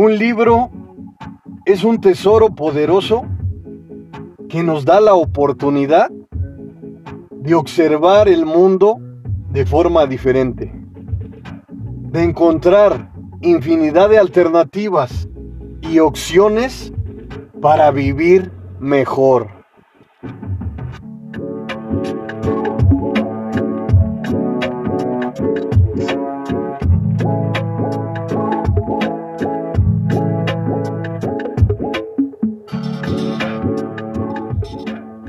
Un libro es un tesoro poderoso que nos da la oportunidad de observar el mundo de forma diferente, de encontrar infinidad de alternativas y opciones para vivir mejor.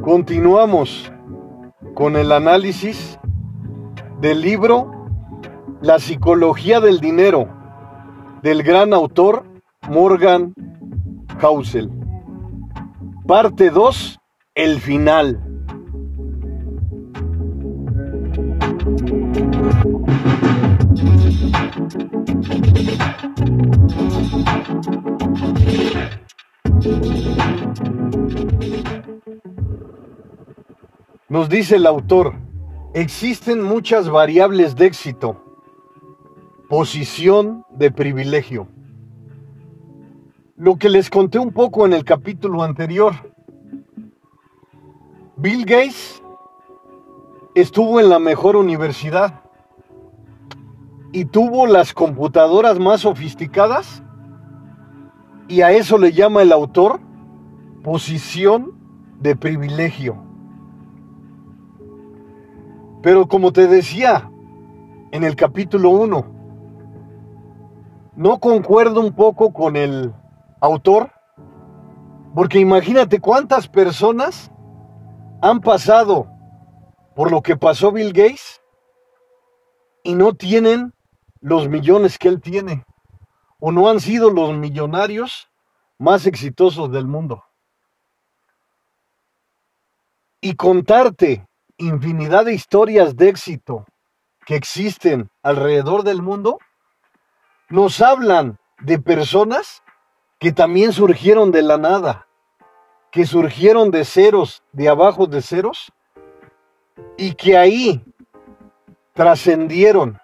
Continuamos con el análisis del libro La psicología del dinero del gran autor Morgan Housel. Parte 2, el final. Nos dice el autor, existen muchas variables de éxito. Posición de privilegio. Lo que les conté un poco en el capítulo anterior. Bill Gates estuvo en la mejor universidad y tuvo las computadoras más sofisticadas y a eso le llama el autor posición de privilegio. Pero como te decía en el capítulo 1, no concuerdo un poco con el autor, porque imagínate cuántas personas han pasado por lo que pasó Bill Gates y no tienen los millones que él tiene, o no han sido los millonarios más exitosos del mundo. Y contarte infinidad de historias de éxito que existen alrededor del mundo, nos hablan de personas que también surgieron de la nada, que surgieron de ceros, de abajo de ceros, y que ahí trascendieron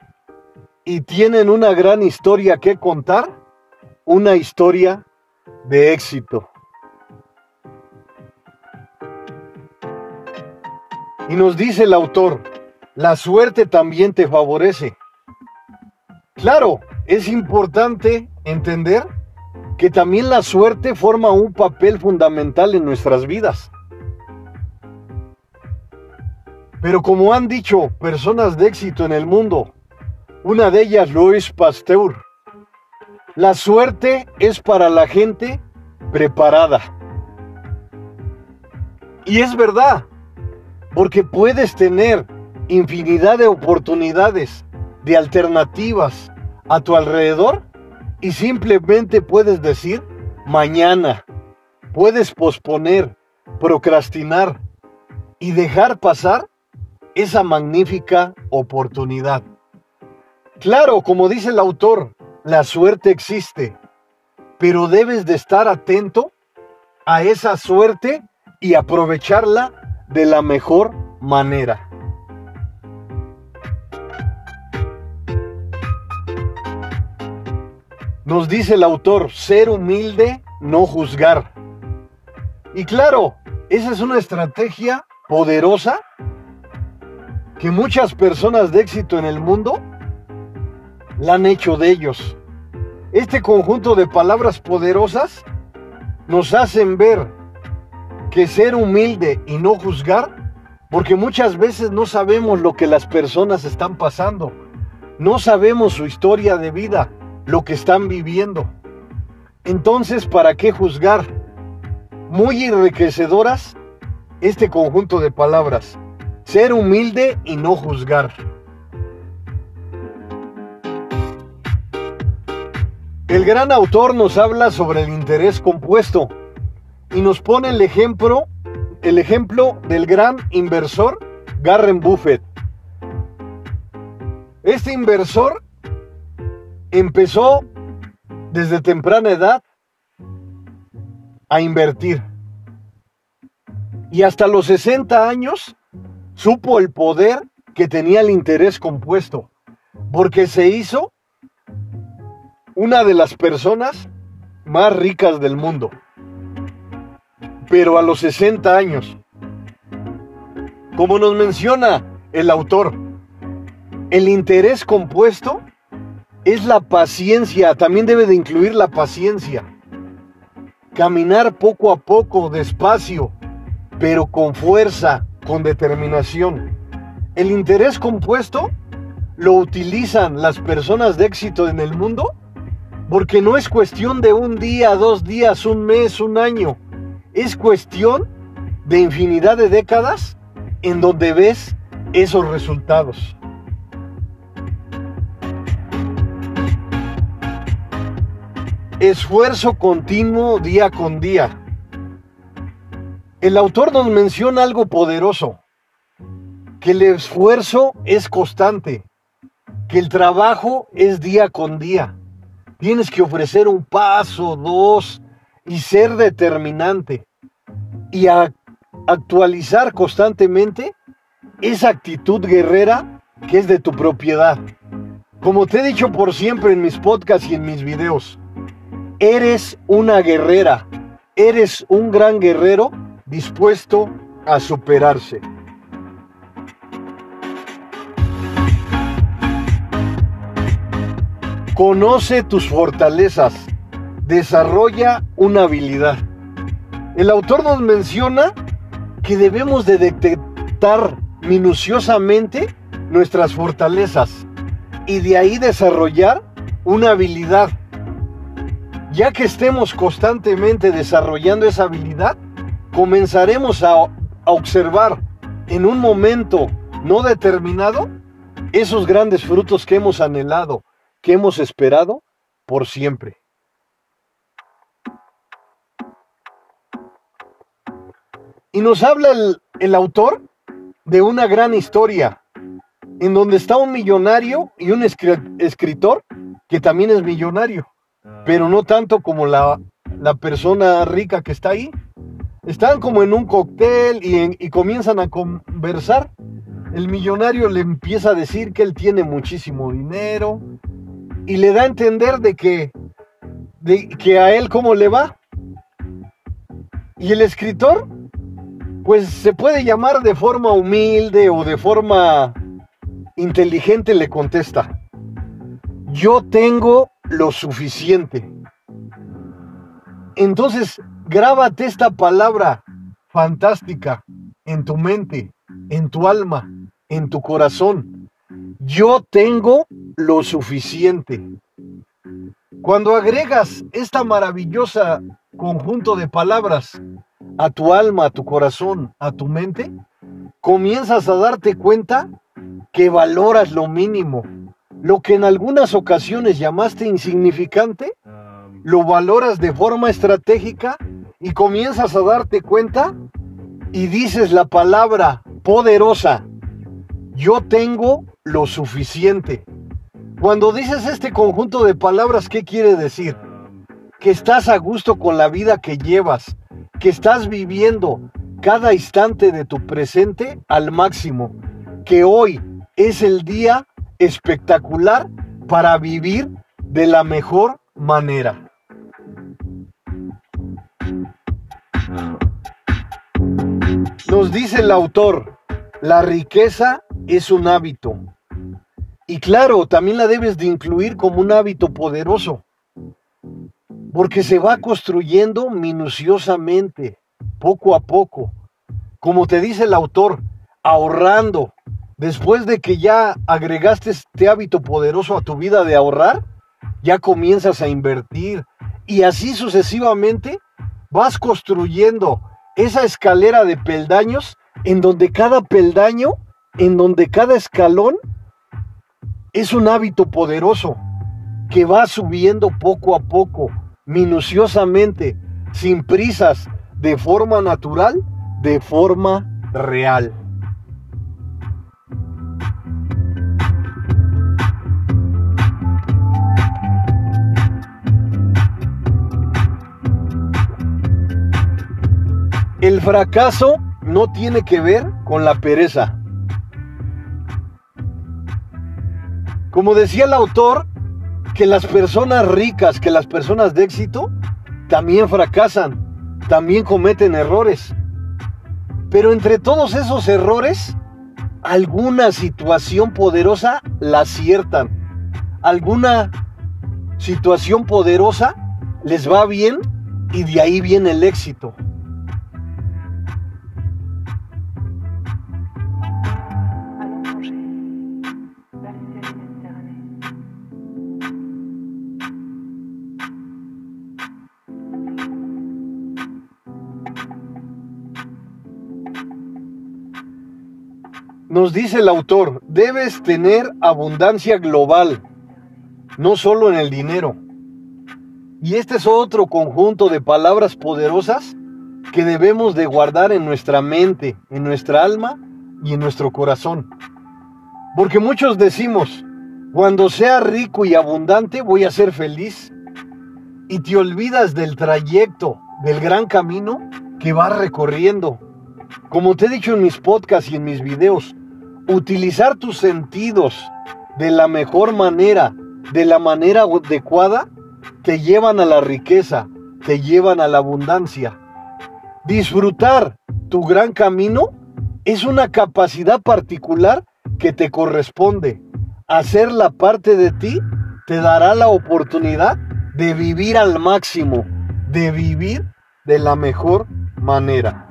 y tienen una gran historia que contar, una historia de éxito. Y nos dice el autor, la suerte también te favorece. Claro, es importante entender que también la suerte forma un papel fundamental en nuestras vidas. Pero como han dicho personas de éxito en el mundo, una de ellas Louis Pasteur, la suerte es para la gente preparada. Y es verdad, porque puedes tener infinidad de oportunidades, de alternativas a tu alrededor y simplemente puedes decir mañana. Puedes posponer, procrastinar y dejar pasar esa magnífica oportunidad. Claro, como dice el autor, la suerte existe, pero debes de estar atento a esa suerte y aprovecharla de la mejor manera. Nos dice el autor, ser humilde, no juzgar. Y claro, esa es una estrategia poderosa que muchas personas de éxito en el mundo la han hecho de ellos. Este conjunto de palabras poderosas nos hacen ver que ser humilde y no juzgar, porque muchas veces no sabemos lo que las personas están pasando, no sabemos su historia de vida, lo que están viviendo. Entonces, ¿para qué juzgar? Muy enriquecedoras este conjunto de palabras. Ser humilde y no juzgar. El gran autor nos habla sobre el interés compuesto y nos pone el ejemplo, el ejemplo del gran inversor Garren Buffett. Este inversor empezó desde temprana edad a invertir. Y hasta los 60 años supo el poder que tenía el interés compuesto, porque se hizo una de las personas más ricas del mundo. Pero a los 60 años. Como nos menciona el autor, el interés compuesto es la paciencia, también debe de incluir la paciencia. Caminar poco a poco, despacio, pero con fuerza, con determinación. El interés compuesto lo utilizan las personas de éxito en el mundo porque no es cuestión de un día, dos días, un mes, un año. Es cuestión de infinidad de décadas en donde ves esos resultados. Esfuerzo continuo día con día. El autor nos menciona algo poderoso, que el esfuerzo es constante, que el trabajo es día con día. Tienes que ofrecer un paso, dos, y ser determinante. Y actualizar constantemente esa actitud guerrera que es de tu propiedad. Como te he dicho por siempre en mis podcasts y en mis videos, eres una guerrera, eres un gran guerrero dispuesto a superarse. Conoce tus fortalezas, desarrolla una habilidad. El autor nos menciona que debemos de detectar minuciosamente nuestras fortalezas y de ahí desarrollar una habilidad. Ya que estemos constantemente desarrollando esa habilidad, comenzaremos a, observar en un momento no determinado esos grandes frutos que hemos anhelado, que hemos esperado por siempre. Y nos habla el, autor de una gran historia, en donde está un millonario y un escritor que también es millonario, pero no tanto como la, la persona rica que está ahí. Están como en un cóctel y, comienzan a conversar. El millonario le empieza a decir que él tiene muchísimo dinero y le da a entender de que, de que a él cómo le va. Y el escritor, pues se puede llamar de forma humilde o de forma inteligente, le contesta, yo tengo lo suficiente. Entonces, grábate esta palabra fantástica en tu mente, en tu alma, en tu corazón. Yo tengo lo suficiente. Cuando agregas esta maravillosa conjunto de palabras a tu alma, a tu corazón, a tu mente, comienzas a darte cuenta que valoras lo mínimo. Lo que en algunas ocasiones llamaste insignificante, lo valoras de forma estratégica y comienzas a darte cuenta y dices la palabra poderosa, yo tengo lo suficiente. Cuando dices este conjunto de palabras, ¿qué quiere decir? Que estás a gusto con la vida que llevas, que estás viviendo cada instante de tu presente al máximo, que hoy es el día espectacular para vivir de la mejor manera. Nos dice el autor, la riqueza es un hábito. Y claro, también la debes de incluir como un hábito poderoso, porque se va construyendo minuciosamente, poco a poco. Como te dice el autor, ahorrando. Después de que ya agregaste este hábito poderoso a tu vida de ahorrar, ya comienzas a invertir. Y así sucesivamente vas construyendo esa escalera de peldaños en donde cada peldaño, en donde cada escalón es un hábito poderoso que va subiendo poco a poco, minuciosamente, sin prisas, de forma natural, de forma real. El fracaso no tiene que ver con la pereza. Como decía el autor, que las personas ricas, que las personas de éxito, también fracasan, también cometen errores. Pero entre todos esos errores, alguna situación poderosa la aciertan. Alguna situación poderosa les va bien y de ahí viene el éxito. Nos dice el autor, debes tener abundancia global, no solo en el dinero. Y este es otro conjunto de palabras poderosas que debemos de guardar en nuestra mente, en nuestra alma y en nuestro corazón. Porque muchos decimos, cuando sea rico y abundante voy a ser feliz. Y te olvidas del trayecto, del gran camino que vas recorriendo. Como te he dicho en mis podcasts y en mis videos, utilizar tus sentidos de la mejor manera, de la manera adecuada, te llevan a la riqueza, te llevan a la abundancia. Disfrutar tu gran camino es una capacidad particular que te corresponde. Hacer la parte de ti te dará la oportunidad de vivir al máximo, de vivir de la mejor manera.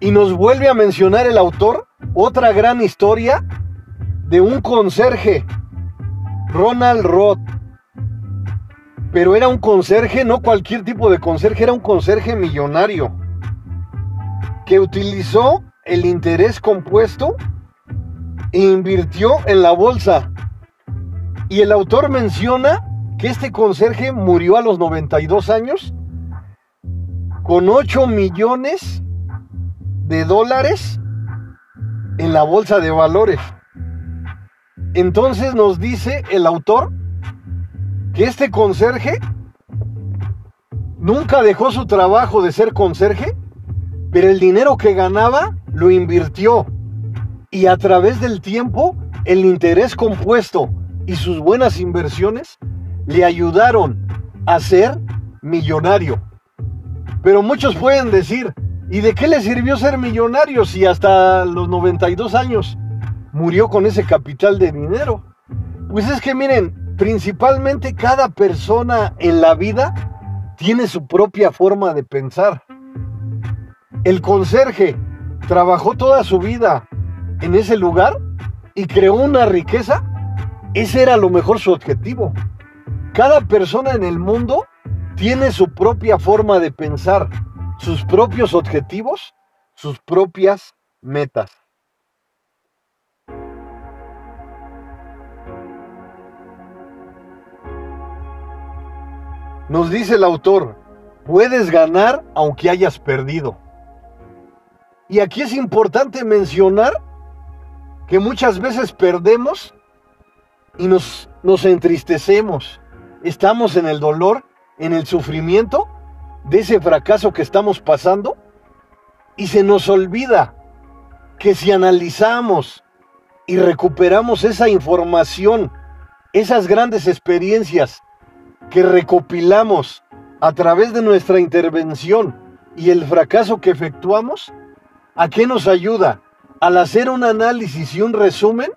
Y nos vuelve a mencionar el autor otra gran historia de un conserje, Ronald Roth. Pero era un conserje, no cualquier tipo de conserje, era un conserje millonario que utilizó el interés compuesto e invirtió en la bolsa. Y el autor menciona que este conserje murió a los 92 años con 8 millones de dólares en la bolsa de valores. Entonces nos dice el autor que este conserje nunca dejó su trabajo de ser conserje, pero el dinero que ganaba lo invirtió y a través del tiempo el interés compuesto y sus buenas inversiones le ayudaron a ser millonario. Pero muchos pueden decir, ¿Y de qué le sirvió ser millonario si hasta los 92 años murió con ese capital de dinero? Pues es que miren, principalmente cada persona en la vida tiene su propia forma de pensar. El conserje trabajó toda su vida en ese lugar y creó una riqueza. Ese era lo mejor su objetivo. Cada persona en el mundo tiene su propia forma de pensar sus propios objetivos, sus propias metas. Nos dice el autor, puedes ganar aunque hayas perdido. Y aquí es importante mencionar que muchas veces perdemos y nos, nos entristecemos. Estamos en el dolor, en el sufrimiento de ese fracaso que estamos pasando y se nos olvida que si analizamos y recuperamos esa información, esas grandes experiencias que recopilamos a través de nuestra intervención y el fracaso que efectuamos, ¿a qué nos ayuda? Al hacer un análisis y un resumen,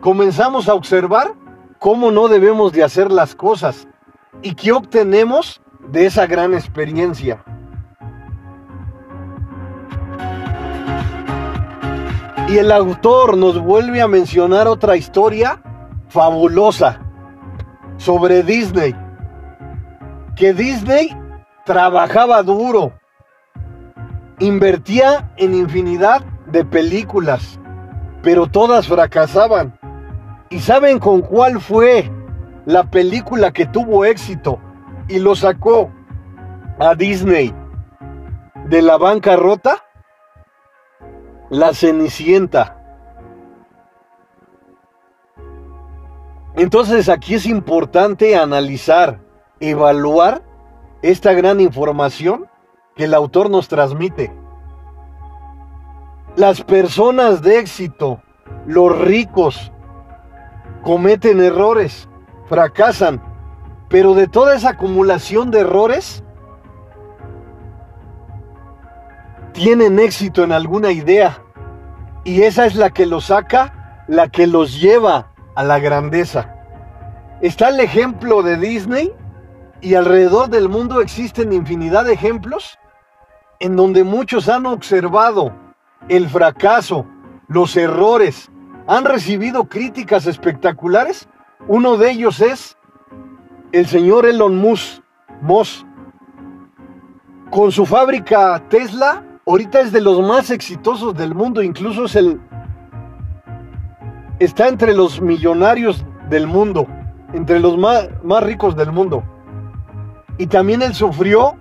comenzamos a observar cómo no debemos de hacer las cosas y qué obtenemos de esa gran experiencia. Y el autor nos vuelve a mencionar otra historia fabulosa sobre Disney. Que Disney trabajaba duro, invertía en infinidad de películas, pero todas fracasaban. ¿Y saben con cuál fue la película que tuvo éxito? Y lo sacó a Disney de la bancarrota, la Cenicienta. Entonces aquí es importante analizar, evaluar esta gran información que el autor nos transmite. Las personas de éxito, los ricos, cometen errores, fracasan, pero de toda esa acumulación de errores, tienen éxito en alguna idea. Y esa es la que los saca, la que los lleva a la grandeza. Está el ejemplo de Disney y alrededor del mundo existen infinidad de ejemplos en donde muchos han observado el fracaso, los errores, han recibido críticas espectaculares. Uno de ellos es el señor Elon Musk, Moss. Con su fábrica Tesla, ahorita es de los más exitosos del mundo, incluso es el está entre los millonarios del mundo, entre los más, más ricos del mundo. Y también él sufrió,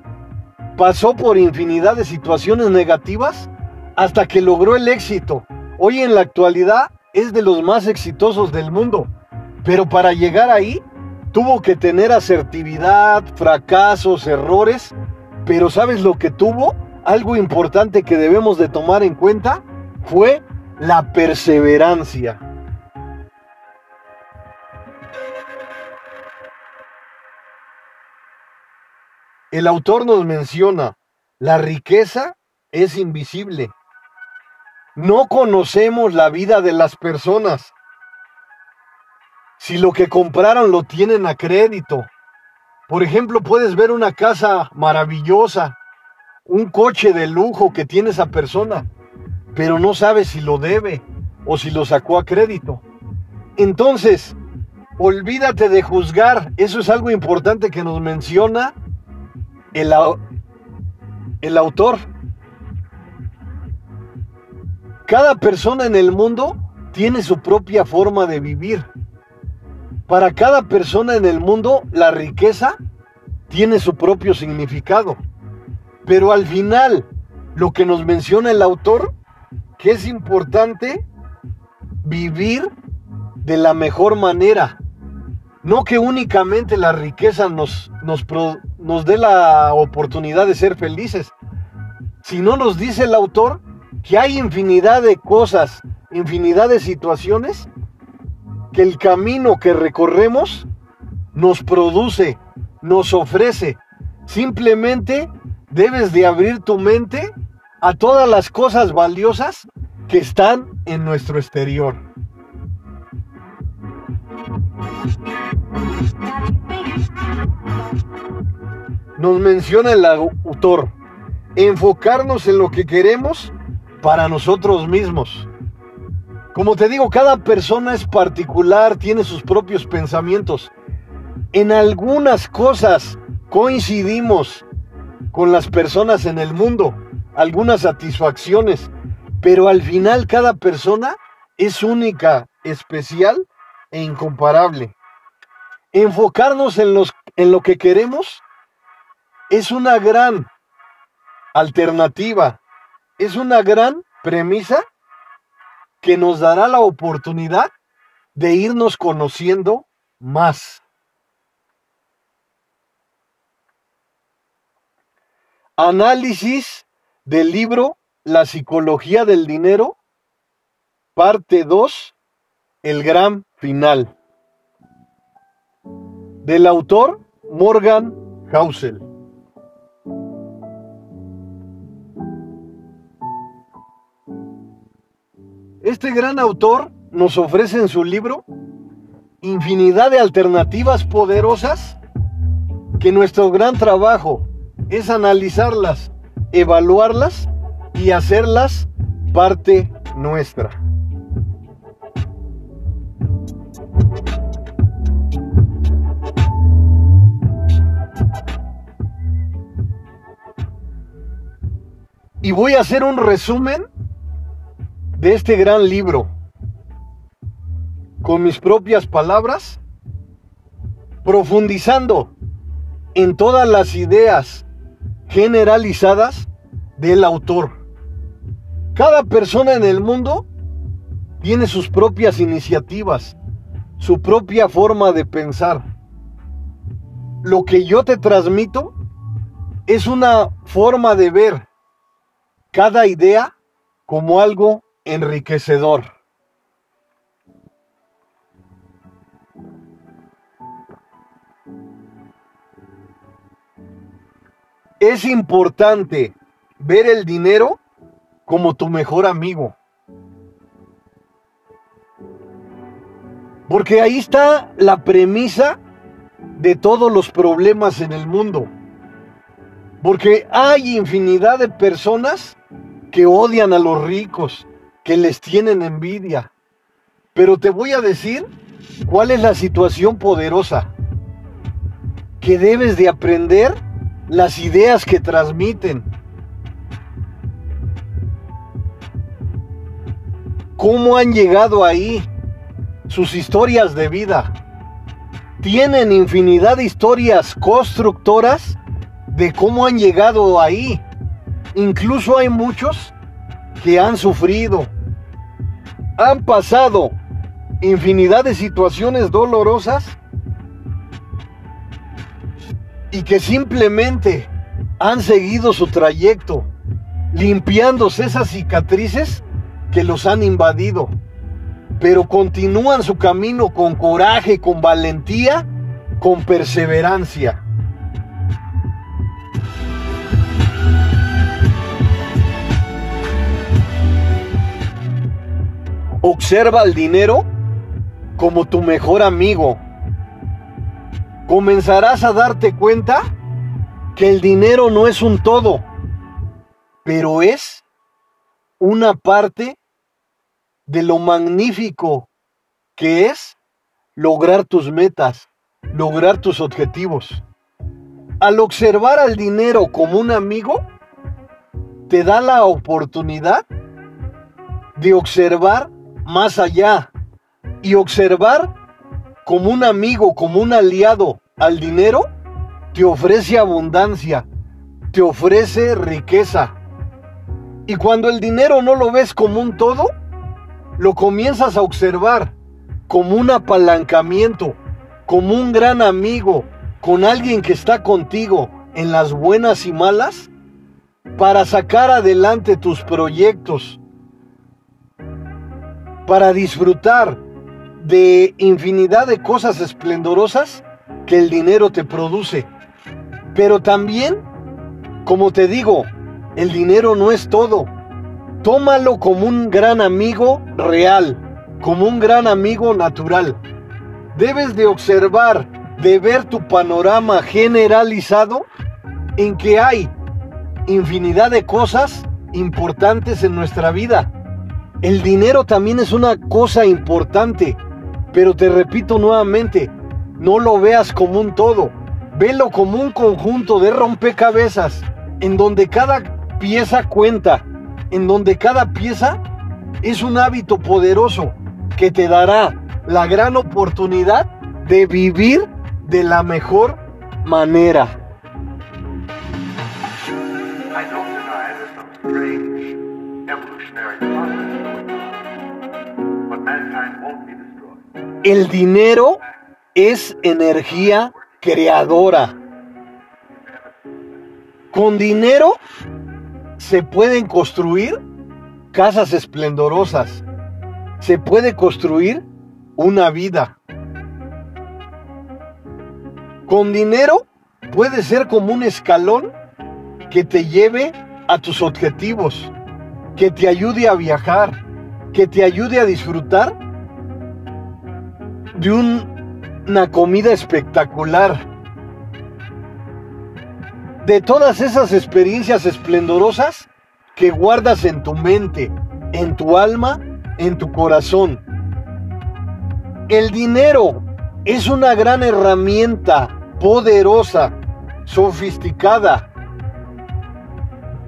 pasó por infinidad de situaciones negativas hasta que logró el éxito. Hoy en la actualidad es de los más exitosos del mundo, pero para llegar ahí tuvo que tener asertividad, fracasos, errores, pero ¿sabes lo que tuvo? Algo importante que debemos de tomar en cuenta fue la perseverancia. El autor nos menciona, la riqueza es invisible, no conocemos la vida de las personas. Si lo que compraron lo tienen a crédito. Por ejemplo, puedes ver una casa maravillosa, un coche de lujo que tiene esa persona, pero no sabes si lo debe o si lo sacó a crédito. Entonces, olvídate de juzgar. Eso es algo importante que nos menciona el, el autor. Cada persona en el mundo tiene su propia forma de vivir. Para cada persona en el mundo, la riqueza tiene su propio significado. Pero al final, lo que nos menciona el autor, que es importante vivir de la mejor manera. No que únicamente la riqueza nos, nos, nos dé la oportunidad de ser felices, sino nos dice el autor que hay infinidad de cosas, infinidad de situaciones que el camino que recorremos nos produce, nos ofrece. Simplemente debes de abrir tu mente a todas las cosas valiosas que están en nuestro exterior. Nos menciona el autor, enfocarnos en lo que queremos para nosotros mismos. Como te digo, cada persona es particular, tiene sus propios pensamientos. En algunas cosas coincidimos con las personas en el mundo, algunas satisfacciones, pero al final cada persona es única, especial e incomparable. Enfocarnos en, los, en lo que queremos es una gran alternativa es una gran premisa que nos dará la oportunidad de irnos conociendo más. Análisis del libro La psicología del dinero, parte 2, el gran final. Del autor Morgan Housel. Este gran autor nos ofrece en su libro infinidad de alternativas poderosas que nuestro gran trabajo es analizarlas, evaluarlas y hacerlas parte nuestra. Y voy a hacer un resumen de este gran libro con mis propias palabras, profundizando en todas las ideas generalizadas del autor. Cada persona en el mundo tiene sus propias iniciativas, su propia forma de pensar. Lo que yo te transmito es una forma de ver cada idea como algo enriquecedor. Es importante ver el dinero como tu mejor amigo. Porque ahí está la premisa de todos los problemas en el mundo. Porque hay infinidad de personas que odian a los ricos, que les tienen envidia. Pero te voy a decir cuál es la situación poderosa. Que debes de aprender las ideas que transmiten. ¿Cómo han llegado ahí? Sus historias de vida. Tienen infinidad de historias constructoras de cómo han llegado ahí. Incluso hay muchos que han sufrido, han pasado infinidad de situaciones dolorosas y que simplemente han seguido su trayecto, limpiándose esas cicatrices que los han invadido, pero continúan su camino con coraje, con valentía, con perseverancia. Observa el dinero como tu mejor amigo. Comenzarás a darte cuenta que el dinero no es un todo, pero es una parte de lo magnífico que es lograr tus metas, lograr tus objetivos. Al observar al dinero como un amigo, te da la oportunidad de observar más allá y observar como un amigo, como un aliado al dinero, te ofrece abundancia, te ofrece riqueza. Y cuando el dinero no lo ves como un todo, lo comienzas a observar como un apalancamiento, como un gran amigo, con alguien que está contigo en las buenas y malas, para sacar adelante tus proyectos, para disfrutar de infinidad de cosas esplendorosas que el dinero te produce. Pero también, como te digo, el dinero no es todo. Tómalo como un gran amigo real, como un gran amigo natural. Debes de observar, de ver tu panorama generalizado en que hay infinidad de cosas importantes en nuestra vida el dinero también es una cosa importante, pero te repito nuevamente, no lo veas como un todo, velo como un conjunto de rompecabezas, en donde cada pieza cuenta, en donde cada pieza es un hábito poderoso que te dará la gran oportunidad de vivir de la mejor manera. El dinero es energía creadora. Con dinero se pueden construir casas esplendorosas. Se puede construir una vida. Con dinero puede ser como un escalón que te lleve a tus objetivos, que te ayude a viajar, que te ayude a disfrutar de una comida espectacular. De todas esas experiencias esplendorosas que guardas en tu mente, en tu alma, en tu corazón. El dinero es una gran herramienta poderosa, sofisticada.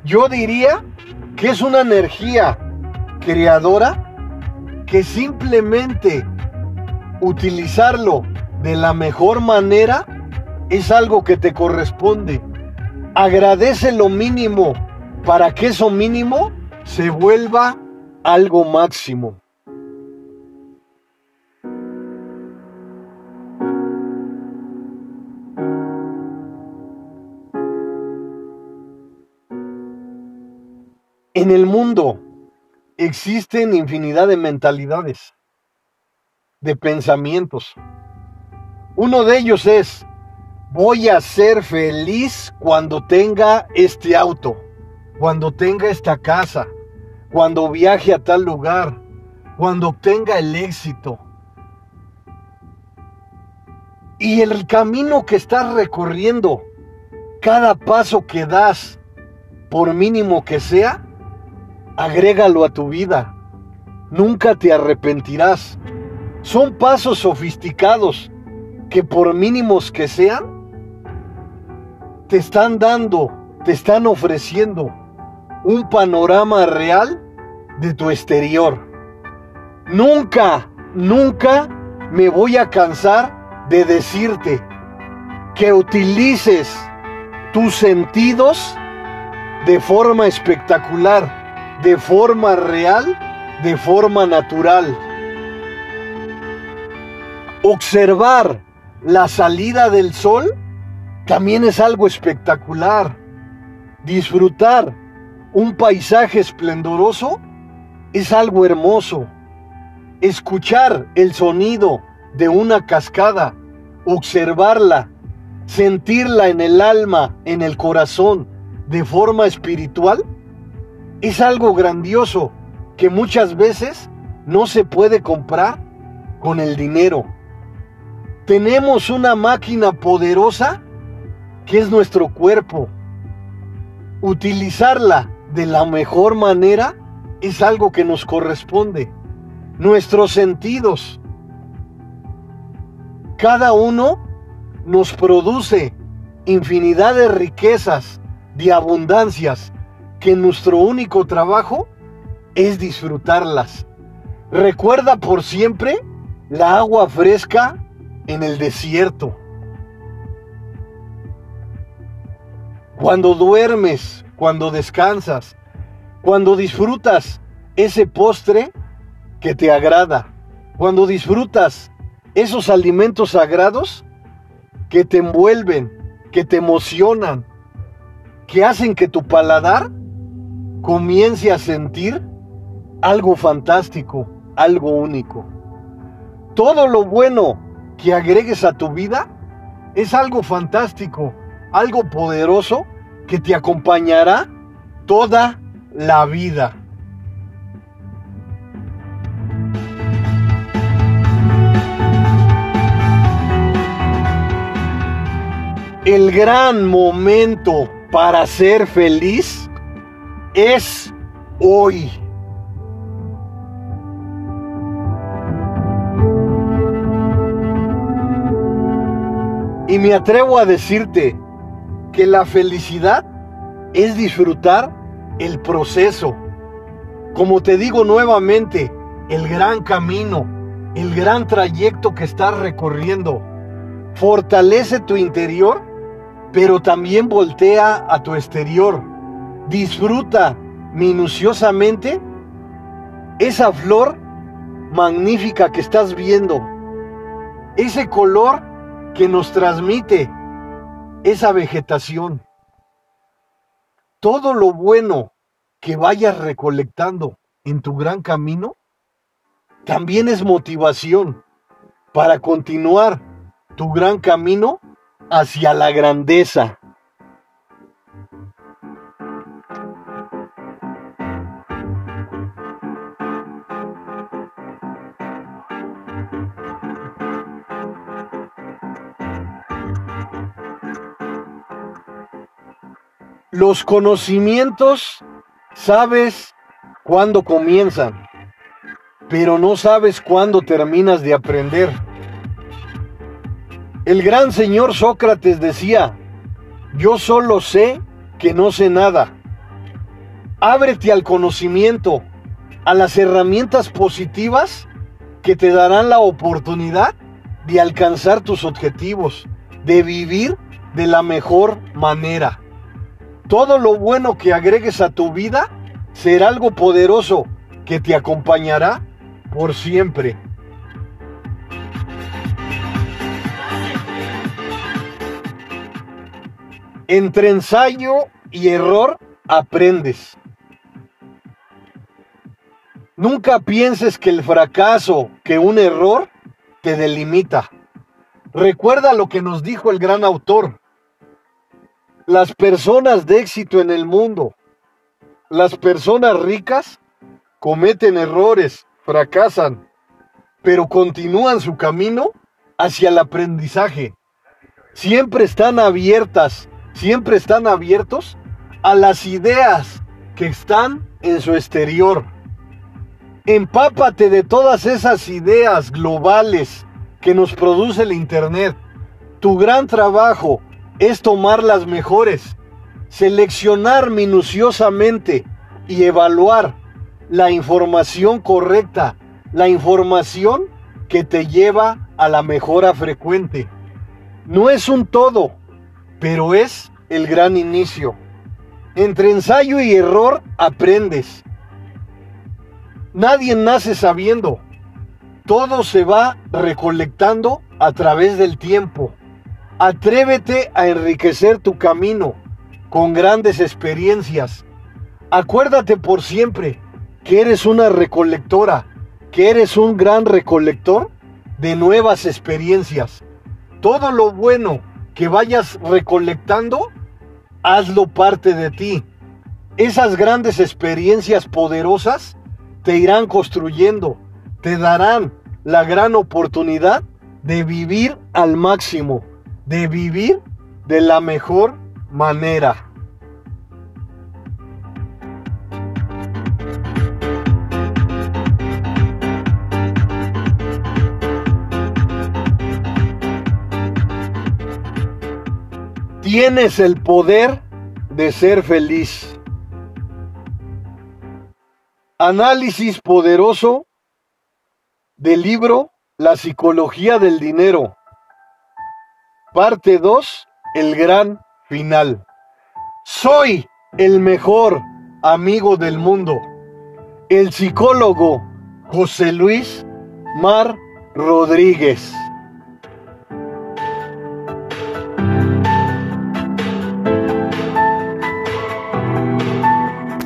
Yo diría que es una energía creadora que simplemente utilizarlo de la mejor manera es algo que te corresponde. Agradece lo mínimo para que eso mínimo se vuelva algo máximo. En el mundo existen infinidad de mentalidades, de pensamientos. Uno de ellos es, voy a ser feliz cuando tenga este auto, cuando tenga esta casa, cuando viaje a tal lugar, cuando obtenga el éxito. Y el camino que estás recorriendo, cada paso que das, por mínimo que sea, agrégalo a tu vida. Nunca te arrepentirás. Son pasos sofisticados que por mínimos que sean, te están dando, te están ofreciendo un panorama real de tu exterior. Nunca, nunca me voy a cansar de decirte que utilices tus sentidos de forma espectacular, de forma real, de forma natural. Observar la salida del sol también es algo espectacular. Disfrutar un paisaje esplendoroso es algo hermoso. Escuchar el sonido de una cascada, observarla, sentirla en el alma, en el corazón, de forma espiritual, es algo grandioso que muchas veces no se puede comprar con el dinero. Tenemos una máquina poderosa que es nuestro cuerpo. Utilizarla de la mejor manera es algo que nos corresponde. Nuestros sentidos, cada uno nos produce infinidad de riquezas, de abundancias, que nuestro único trabajo es disfrutarlas. Recuerda por siempre la agua fresca en el desierto. Cuando duermes, cuando descansas, cuando disfrutas ese postre que te agrada, cuando disfrutas esos alimentos sagrados que te envuelven, que te emocionan, que hacen que tu paladar comience a sentir algo fantástico, algo único. Todo lo bueno que agregues a tu vida es algo fantástico, algo poderoso que te acompañará toda la vida. El gran momento para ser feliz es hoy. Y me atrevo a decirte que la felicidad es disfrutar el proceso. Como te digo nuevamente, el gran camino, el gran trayecto que estás recorriendo. Fortalece tu interior, pero también voltea a tu exterior. Disfruta minuciosamente esa flor magnífica que estás viendo. Ese color que nos transmite esa vegetación. Todo lo bueno que vayas recolectando en tu gran camino también es motivación para continuar tu gran camino hacia la grandeza. Los conocimientos sabes cuándo comienzan, pero no sabes cuándo terminas de aprender. El gran señor Sócrates decía, yo solo sé que no sé nada. Ábrete al conocimiento, a las herramientas positivas que te darán la oportunidad de alcanzar tus objetivos, de vivir de la mejor manera. Todo lo bueno que agregues a tu vida será algo poderoso que te acompañará por siempre. Entre ensayo y error aprendes. Nunca pienses que el fracaso, que un error, te delimita. Recuerda lo que nos dijo el gran autor. Las personas de éxito en el mundo, las personas ricas, cometen errores, fracasan, pero continúan su camino hacia el aprendizaje. Siempre están abiertas, siempre están abiertos a las ideas que están en su exterior. Empápate de todas esas ideas globales que nos produce el Internet. Tu gran trabajo es tomar las mejores, seleccionar minuciosamente y evaluar la información correcta, la información que te lleva a la mejora frecuente. No es un todo, pero es el gran inicio. Entre ensayo y error aprendes. Nadie nace sabiendo. Todo se va recolectando a través del tiempo. Atrévete a enriquecer tu camino con grandes experiencias. Acuérdate por siempre que eres una recolectora, que eres un gran recolector de nuevas experiencias. Todo lo bueno que vayas recolectando, hazlo parte de ti. Esas grandes experiencias poderosas te irán construyendo, te darán la gran oportunidad de vivir al máximo, de vivir de la mejor manera. Tienes el poder de ser feliz. Análisis poderoso del libro La psicología del dinero. Parte 2. El gran final. Soy el mejor amigo del mundo. El psicólogo José Luis Mar Rodríguez.